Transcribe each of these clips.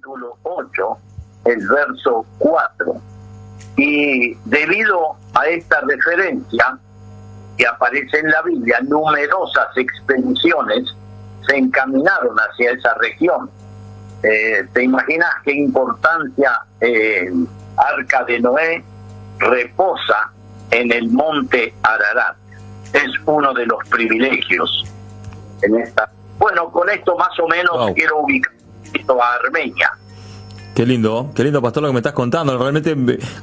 capítulo 8, el verso 4. Y debido a esta referencia que aparece en la Biblia, numerosas expediciones se encaminaron hacia esa región. Eh, ¿Te imaginas qué importancia eh, Arca de Noé reposa en el monte Ararat? Es uno de los privilegios en esta. Bueno, con esto más o menos quiero ubicar a Armenia. Qué lindo, qué lindo, pastor, lo que me estás contando. Realmente,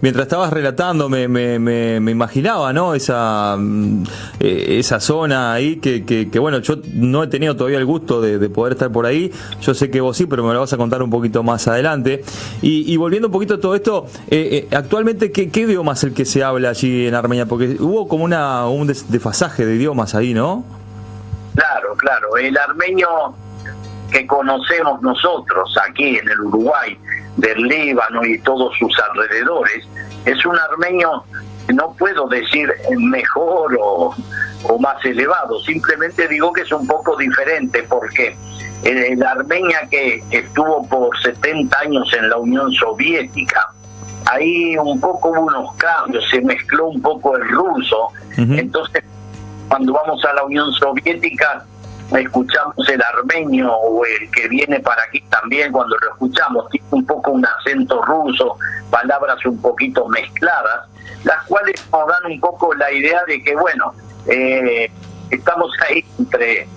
mientras estabas relatando, me, me, imaginaba, ¿no? Esa, mm, eh, esa zona ahí que, que, bueno, yo no he tenido todavía el gusto de, poder estar por ahí. Yo sé que vos sí, pero me lo vas a contar un poquito más adelante. Y, volviendo un poquito a todo esto, eh, eh, actualmente, ¿qué, ¿qué, idioma es el que se habla allí en Armenia? Porque hubo como una, un desfasaje de idiomas ahí, ¿no? Claro, claro. El armenio que conocemos nosotros aquí en el Uruguay, del Líbano y todos sus alrededores, es un armenio, no puedo decir mejor o, más elevado, simplemente digo que es un poco diferente porque el, Armenia que estuvo por 70 años en la Unión Soviética, ahí un poco hubo unos cambios, se mezcló un poco el ruso, entonces cuando vamos a la Unión Soviética escuchamos el armenio o el que viene para aquí también, cuando lo escuchamos, tiene un poco un acento ruso, palabras un poquito mezcladas, las cuales nos dan un poco la idea de que, bueno, eh, estamos ahí entre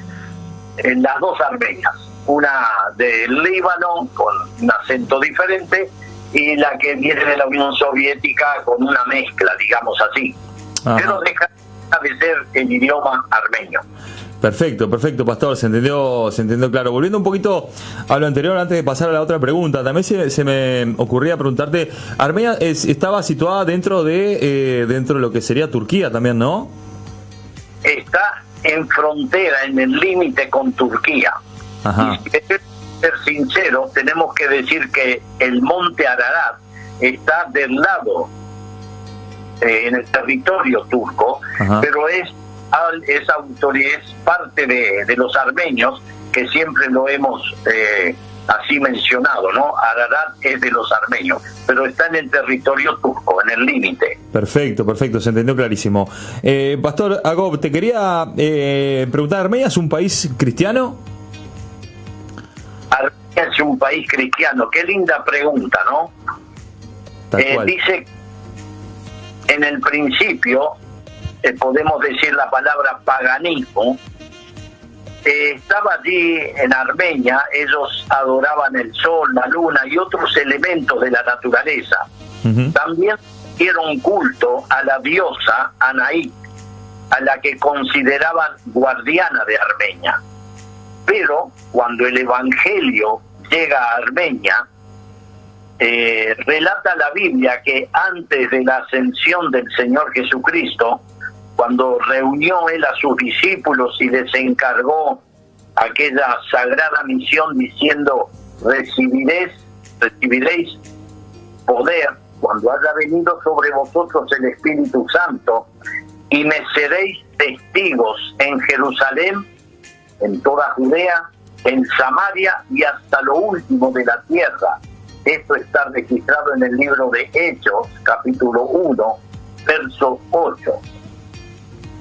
en las dos armenias, una del Líbano con un acento diferente y la que viene de la Unión Soviética con una mezcla, digamos así. Pero deja de ser el idioma armenio. Perfecto, perfecto, Pastor, se entendió, se entendió claro. Volviendo un poquito a lo anterior, antes de pasar a la otra pregunta, también se, me ocurría preguntarte, Armenia estaba situada dentro de, eh, dentro de lo que sería Turquía también, ¿no? Está en frontera, en el límite con Turquía. Ajá. Y si ser sincero, tenemos que decir que el monte Ararat está del lado, eh, en el territorio turco, pero es es autoridad, es parte de, los armenios, que siempre lo hemos eh, así mencionado, ¿no? Ararat es de los armenios, pero está en el territorio turco, en el límite. Perfecto, perfecto, se entendió clarísimo. Eh, Pastor Agob, te quería eh, preguntar, ¿Armenia es un país cristiano? Armenia es un país cristiano, qué linda pregunta, ¿no? dice, en el principio eh, podemos decir la palabra paganismo, eh, estaba allí en Armenia, ellos adoraban el sol, la luna y otros elementos de la naturaleza. También dieron culto a la diosa Anaí, a la que consideraban guardiana de Armenia. Pero cuando el Evangelio llega a Armenia, eh, relata la Biblia que antes de la ascensión del Señor Jesucristo, cuando reunió él a sus discípulos y les encargó aquella sagrada misión diciendo, recibiréis, recibiréis poder cuando haya venido sobre vosotros el Espíritu Santo y me seréis testigos en Jerusalén, en toda Judea, en Samaria y hasta lo último de la tierra. Esto está registrado en el libro de Hechos, capítulo 1, verso 8.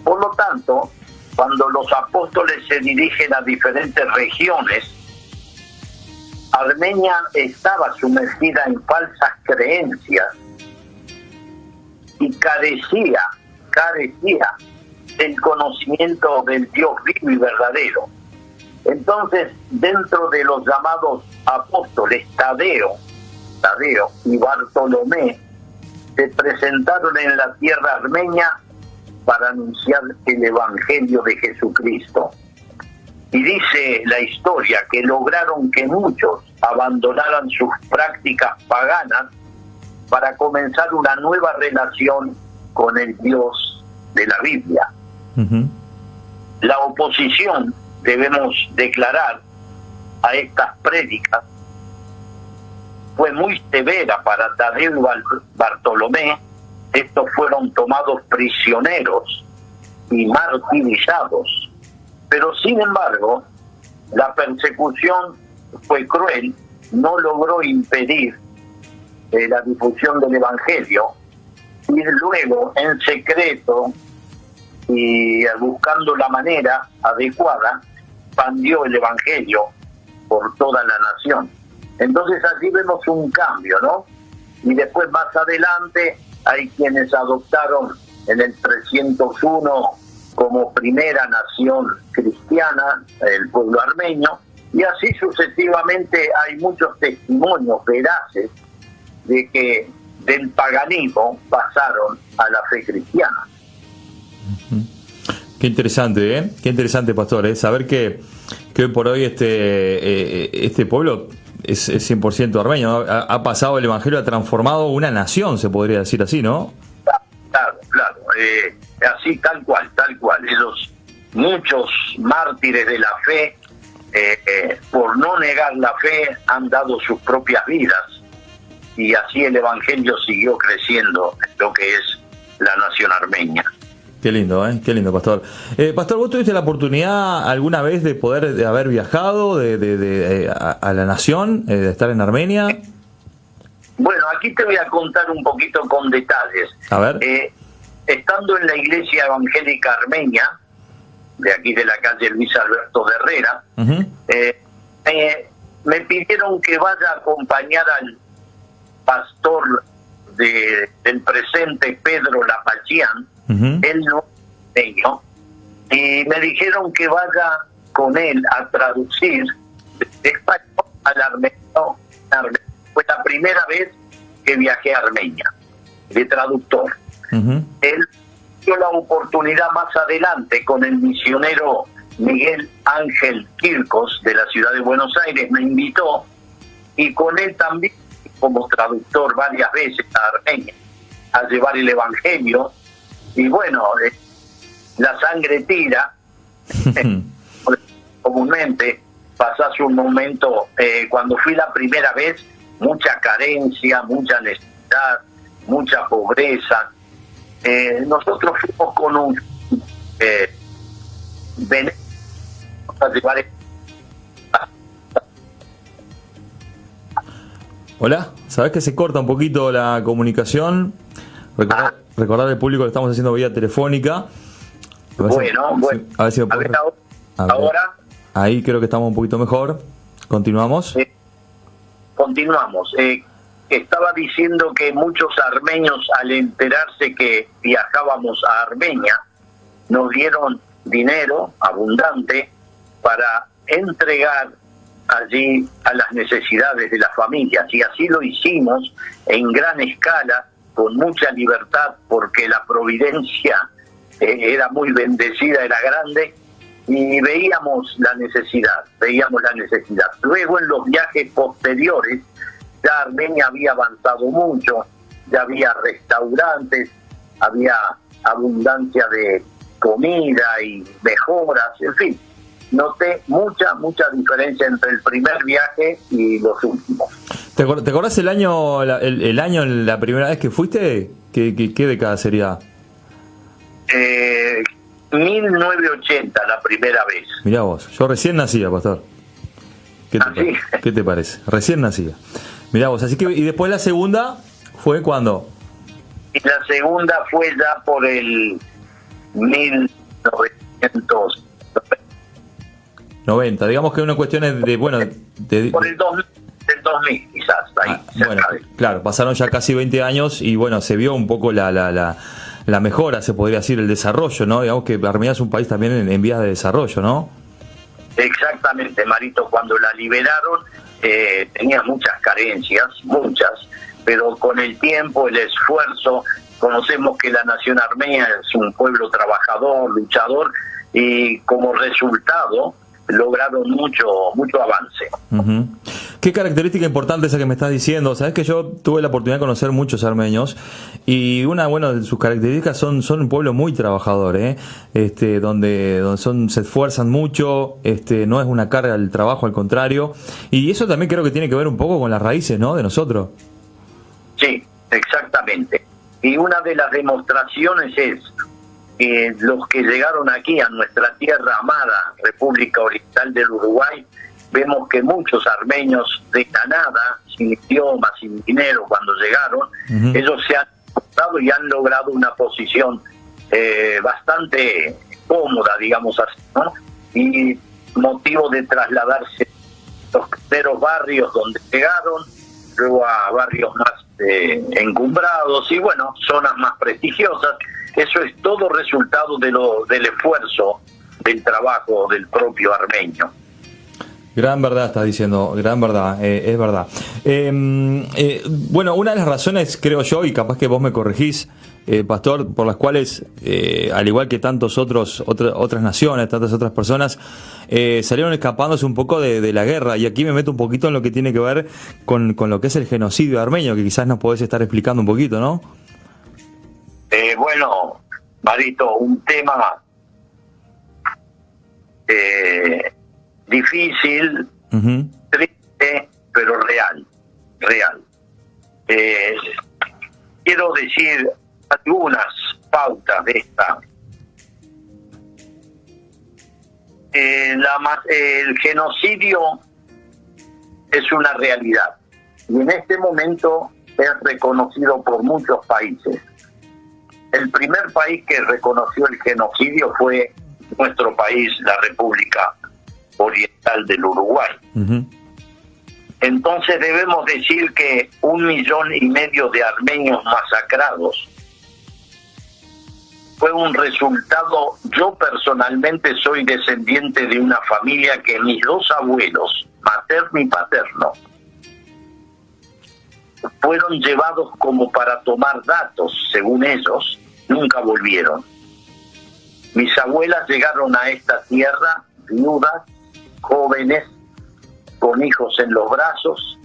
Por lo tanto, cuando los apóstoles se dirigen a diferentes regiones, Armenia estaba sumergida en falsas creencias y carecía, carecía del conocimiento del Dios vivo y verdadero. Entonces, dentro de los llamados apóstoles Tadeo, Tadeo y Bartolomé, se presentaron en la tierra armenia para anunciar el Evangelio de Jesucristo. Y dice la historia que lograron que muchos abandonaran sus prácticas paganas para comenzar una nueva relación con el Dios de la Biblia. La oposición, debemos declarar, a estas prédicas fue muy severa para Tadeo Bartolomé, estos fueron tomados prisioneros y martirizados. Pero sin embargo, la persecución fue cruel no logró impedir eh, la difusión del Evangelio y luego en secreto y buscando la manera adecuada expandió el Evangelio por toda la nación. Entonces allí vemos un cambio, ¿no? Y después más adelante hay quienes adoptaron en el 301 como primera nación cristiana el pueblo armenio y así sucesivamente hay muchos testimonios veraces de que del paganismo pasaron a la fe cristiana. Qué interesante, ¿eh? Qué interesante, pastor, ¿eh? saber que, que hoy por hoy este, eh, este pueblo es, 100% armenio. Ha, pasado el Evangelio, ha transformado una nación, se podría decir así, ¿no? Claro, claro. Eh, así, tal cual, tal cual. Esos muchos mártires de la fe, eh, eh, por no negar la fe, han dado sus propias vidas. Y así el Evangelio siguió creciendo en lo que es la nación armenia. Qué lindo, ¿eh? Qué lindo, Pastor. Eh, Pastor, ¿vos tuviste la oportunidad alguna vez de poder de haber viajado de, de, a, la nación, eh, de estar en Armenia? Bueno, aquí te voy a contar un poquito con detalles. A ver. Eh, estando en la iglesia evangélica armenia, de aquí de la calle Luis Alberto de Herrera, me pidieron que vaya a acompañar al pastor de, del presente Pedro Lapachian, él no y me dijeron que vaya con él a traducir de español al armenio. Fue la primera vez que viajé a Armenia, de traductor. Él dio la oportunidad más adelante con el misionero Miguel Ángel Quircos de la ciudad de Buenos Aires, me invitó y con él también como traductor varias veces a Armenia a llevar el Evangelio y bueno, eh, la sangre tira, comúnmente pasas un momento, eh, cuando fui la primera vez, mucha carencia, mucha necesidad, mucha pobreza. Eh, nosotros fuimos con un eh, Hola, ¿sabes que se corta un poquito la comunicación? Recordar, recordar al público que estamos haciendo vía telefónica. bueno, bueno. A ver si ahora. Ahí creo que estamos un poquito mejor. Continuamos. continuamos. Eh, estaba diciendo que muchos armenios al enterarse que viajábamos a Armenia nos dieron dinero abundante para entregar allí a las necesidades de las familias y así lo hicimos en gran escala con mucha libertad porque la providencia eh, era muy bendecida, era grande y veíamos la necesidad, veíamos la necesidad. Luego en los viajes posteriores ya Armenia había avanzado mucho, ya había restaurantes, había abundancia de comida y mejoras, en fin, noté mucha, mucha diferencia entre el primer viaje y los últimos. ¿Te, acordás el año, el, año, la primera vez que fuiste? ¿Qué, qué, década sería? Eh, 1980, la primera vez. Mirá vos, yo recién nacía, pastor. ¿Qué te, ¿Ah, ¿Qué te parece? Recién nacía. Mirá vos, así que, ¿y después la segunda fue cuando? Y la segunda fue ya por el 1900. 90, digamos que una cuestión es de, bueno... De, por el 2000 del 2000, quizás. Ahí, ah, bueno, claro, pasaron ya casi 20 años y bueno, se vio un poco la, la, la, la mejora, se podría decir, el desarrollo, ¿no? Digamos que Armenia es un país también en, vías de desarrollo, ¿no? Exactamente, Marito, cuando la liberaron eh, tenía muchas carencias, muchas, pero con el tiempo, el esfuerzo, conocemos que la nación armenia es un pueblo trabajador, luchador, y como resultado lograron mucho mucho avance. Qué característica importante esa que me estás diciendo. Sabes que yo tuve la oportunidad de conocer muchos armenios y una bueno de sus características son son un pueblo muy trabajador, ¿eh? este donde donde son se esfuerzan mucho, este no es una carga el trabajo, al contrario. Y eso también creo que tiene que ver un poco con las raíces, ¿no? De nosotros. Sí, exactamente. Y una de las demostraciones es los que llegaron aquí a nuestra tierra amada, República Oriental del Uruguay, vemos que muchos armenios de Canadá, sin idioma, sin dinero, cuando llegaron, ellos se han y han logrado una posición eh, bastante cómoda, digamos así, ¿no? Y motivo de trasladarse los primeros barrios donde llegaron, luego a barrios más eh, encumbrados y bueno, zonas más prestigiosas. Eso es todo resultado de lo, del esfuerzo del trabajo del propio armenio. Gran verdad estás diciendo, gran verdad, eh, es verdad. Em, eh, bueno, una de las razones, creo yo, y capaz que vos me corregís, eh, Pastor, por las cuales, al igual que tantos otros, otras naciones, tantas otras personas, salieron escapándose un poco de, la guerra. Y aquí me meto un poquito en lo que tiene que ver con, con lo que es el genocidio armenio, que quizás nos podés estar explicando un poquito, ¿no? bueno, Marito, un tema difícil, triste, pero real, real. Eh, quiero decir algunas pautas de esta. Eh, la, el genocidio es una realidad y en este momento es reconocido por muchos países. El primer país que reconoció el genocidio fue nuestro país, la República oriental del Uruguay. Entonces debemos decir que un millón y medio de armenios masacrados fue un resultado, yo personalmente soy descendiente de una familia que mis dos abuelos, materno y paterno, fueron llevados como para tomar datos, según ellos, nunca volvieron. Mis abuelas llegaron a esta tierra viudas jóvenes con hijos en los brazos.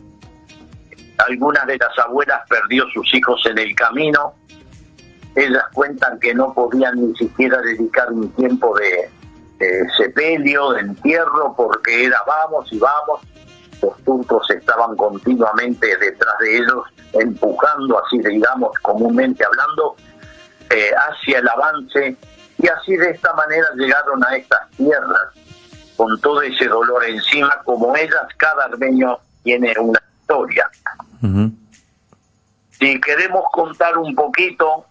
Algunas de las abuelas perdió sus hijos en el camino. Ellas cuentan que no podían ni siquiera dedicar un tiempo de, sepelio, de entierro, porque era vamos y vamos. Los turcos estaban continuamente detrás de ellos, empujando, así digamos, comúnmente hablando, eh, hacia el avance. Y así de esta manera llegaron a estas tierras con todo ese dolor encima, como ellas, cada armenio tiene una historia. Si queremos contar un poquito,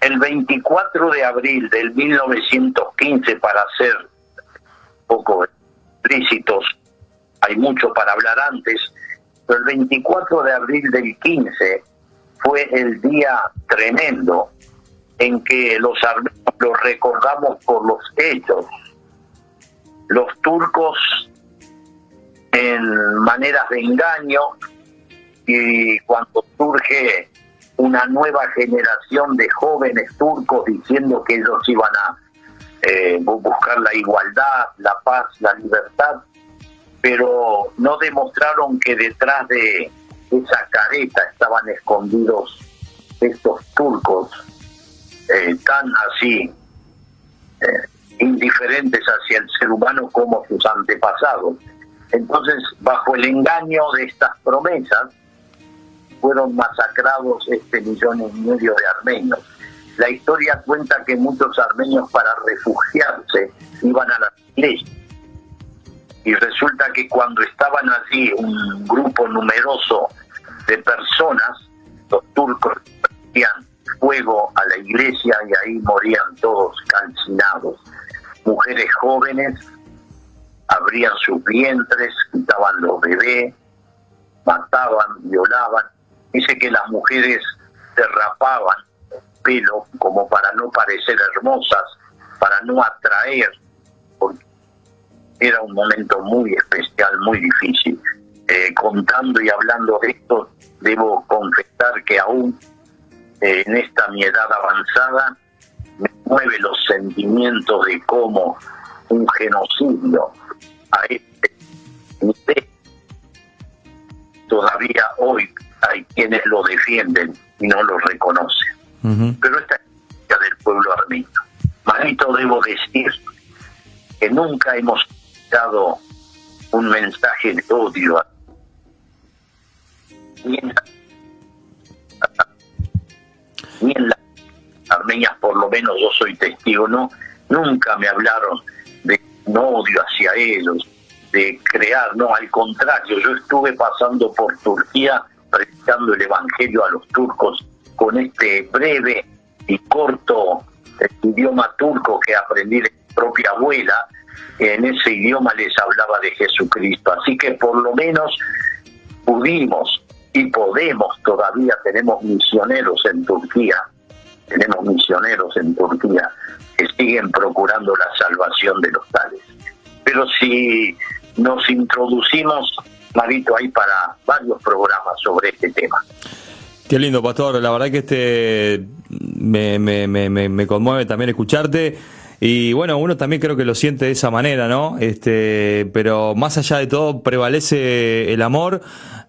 el 24 de abril del 1915, para ser poco explícitos, hay mucho para hablar antes, pero el 24 de abril del 15 fue el día tremendo en que los armenios los recordamos por los hechos. Los turcos en maneras de engaño y cuando surge una nueva generación de jóvenes turcos diciendo que ellos iban a eh, buscar la igualdad, la paz, la libertad, pero no demostraron que detrás de esa careta estaban escondidos estos turcos eh, tan así eh, indiferentes hacia el ser humano como sus antepasados. Entonces, bajo el engaño de estas promesas, fueron masacrados este millón y medio de armenios. La historia cuenta que muchos armenios para refugiarse iban a la iglesia. Y resulta que cuando estaban allí un grupo numeroso de personas, los turcos decían, fuego a la iglesia y ahí morían todos calcinados. Mujeres jóvenes abrían sus vientres, quitaban los bebés, mataban, violaban. Dice que las mujeres se rapaban pelo como para no parecer hermosas, para no atraer, era un momento muy especial, muy difícil. Eh, contando y hablando de esto, debo confesar que aún en esta mi edad avanzada, me mueve los sentimientos de cómo un genocidio a este nivel todavía hoy hay quienes lo defienden y no lo reconocen. Pero esta es del pueblo armenio. Manito, debo decir que nunca hemos dado un mensaje de odio a ni en las armenias por lo menos yo soy testigo, no, nunca me hablaron de un odio hacia ellos, de crear, no, al contrario, yo estuve pasando por Turquía predicando el Evangelio a los turcos con este breve y corto idioma turco que aprendí de mi propia abuela, en ese idioma les hablaba de Jesucristo. Así que por lo menos pudimos y podemos todavía, tenemos misioneros en Turquía, tenemos misioneros en Turquía que siguen procurando la salvación de los tales. Pero si nos introducimos, Marito, ahí para varios programas sobre este tema. Qué lindo, Pastor. La verdad que este me, me conmueve también escucharte. Y bueno, uno también creo que lo siente de esa manera, ¿no? Este, pero más allá de todo prevalece el amor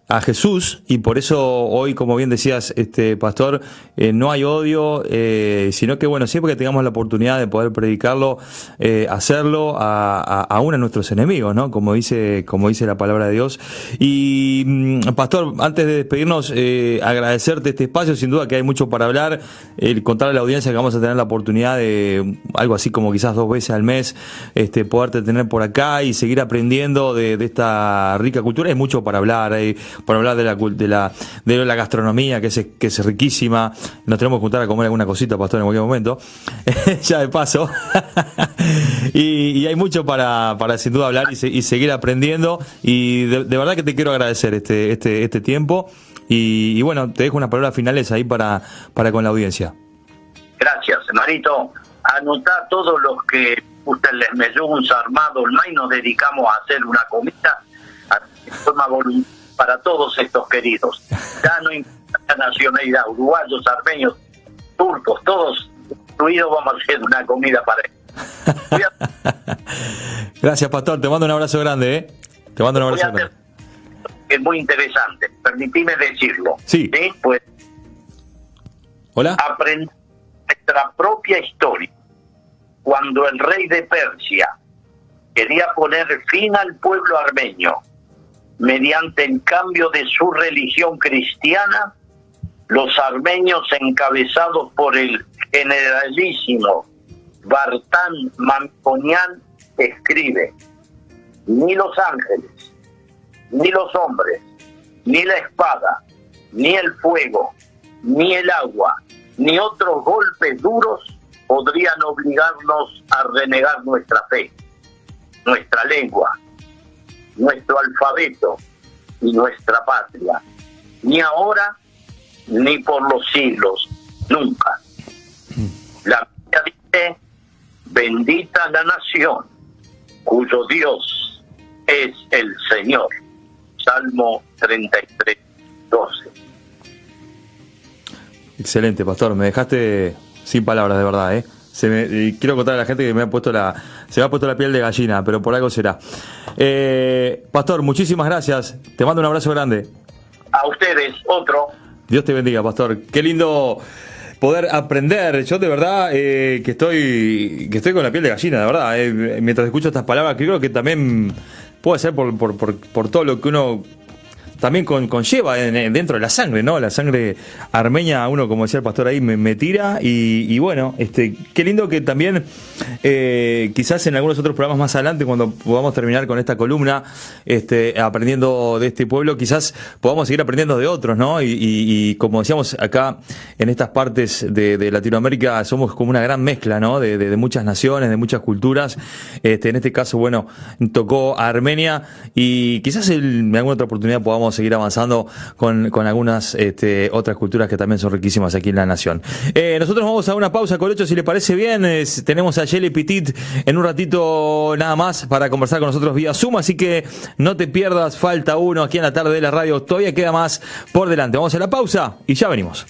a Jesús y por eso hoy, como bien decías, este pastor, eh, no hay odio, eh, sino que bueno, siempre que tengamos la oportunidad de poder predicarlo, eh, hacerlo a, a, uno de nuestros enemigos, ¿no? Como dice, como dice la palabra de Dios. Y mm, pastor, antes de despedirnos, agradecerte este espacio, sin duda que hay mucho para hablar, el contar a la audiencia que vamos a tener la oportunidad de algo así como quizás dos veces al mes, este, poderte tener por acá y seguir aprendiendo de, de esta rica cultura. Hay mucho para hablar. Hay, para hablar de la, de la, de la gastronomía, que es, que es riquísima. Nos tenemos que juntar a comer alguna cosita, pastor, en cualquier momento. ya de paso. y, hay mucho para, para sin duda hablar y, se, y seguir aprendiendo. Y de, verdad que te quiero agradecer este, este, este tiempo. Y, bueno, te dejo unas palabras finales ahí para, para con la audiencia. Gracias, Marito. Anotá todos los que usted les melluns armados, y nos dedicamos a hacer una comida de forma voluntaria para todos estos queridos. Ya no importa la nacionalidad, uruguayos, armenios, turcos, todos incluidos, vamos a hacer una comida para ellos. Gracias, Pastor. Te mando un abrazo grande, ¿eh? Te mando un abrazo grande. Es muy interesante, permitime decirlo. Sí. ¿sí? Pues, Hola. Aprender nuestra propia historia. Cuando el rey de Persia quería poner fin al pueblo armenio mediante el cambio de su religión cristiana, los armenios encabezados por el generalísimo Bartán Manconian escribe, ni los ángeles, ni los hombres, ni la espada, ni el fuego, ni el agua, ni otros golpes duros podrían obligarnos a renegar nuestra fe, nuestra lengua, nuestro alfabeto y nuestra patria, ni ahora ni por los siglos, nunca. La Biblia dice, bendita la nación cuyo Dios es el Señor. Salmo 33, 12. Excelente, pastor. Me dejaste sin palabras, de verdad, ¿eh? Se me, quiero contar a la gente que me ha puesto la, se me ha puesto la piel de gallina, pero por algo será. Eh, Pastor, muchísimas gracias. Te mando un abrazo grande. A ustedes, otro. Dios te bendiga, Pastor. Qué lindo poder aprender. Yo de verdad eh, que estoy que estoy con la piel de gallina, de verdad. Eh, mientras escucho estas palabras, creo que también puede ser por, por, por, por todo lo que uno también con, conlleva en, dentro de la sangre, ¿no? La sangre armenia, uno, como decía el pastor ahí, me, tira. Y, bueno, este, qué lindo que también, eh, quizás en algunos otros programas más adelante, cuando podamos terminar con esta columna, este, aprendiendo de este pueblo, quizás podamos seguir aprendiendo de otros, ¿no? Y, como decíamos acá, en estas partes de, Latinoamérica, somos como una gran mezcla, ¿no? De, de, de muchas naciones, de muchas culturas. Este, en este caso, bueno, tocó a Armenia y quizás en alguna otra oportunidad podamos seguir avanzando con, con algunas este, otras culturas que también son riquísimas aquí en la nación. Eh, nosotros vamos a una pausa, Colocho, si le parece bien. Es, tenemos a Jelly Petit en un ratito nada más para conversar con nosotros vía Zoom, así que no te pierdas, falta uno aquí en la tarde de la radio. Todavía queda más por delante. Vamos a la pausa y ya venimos.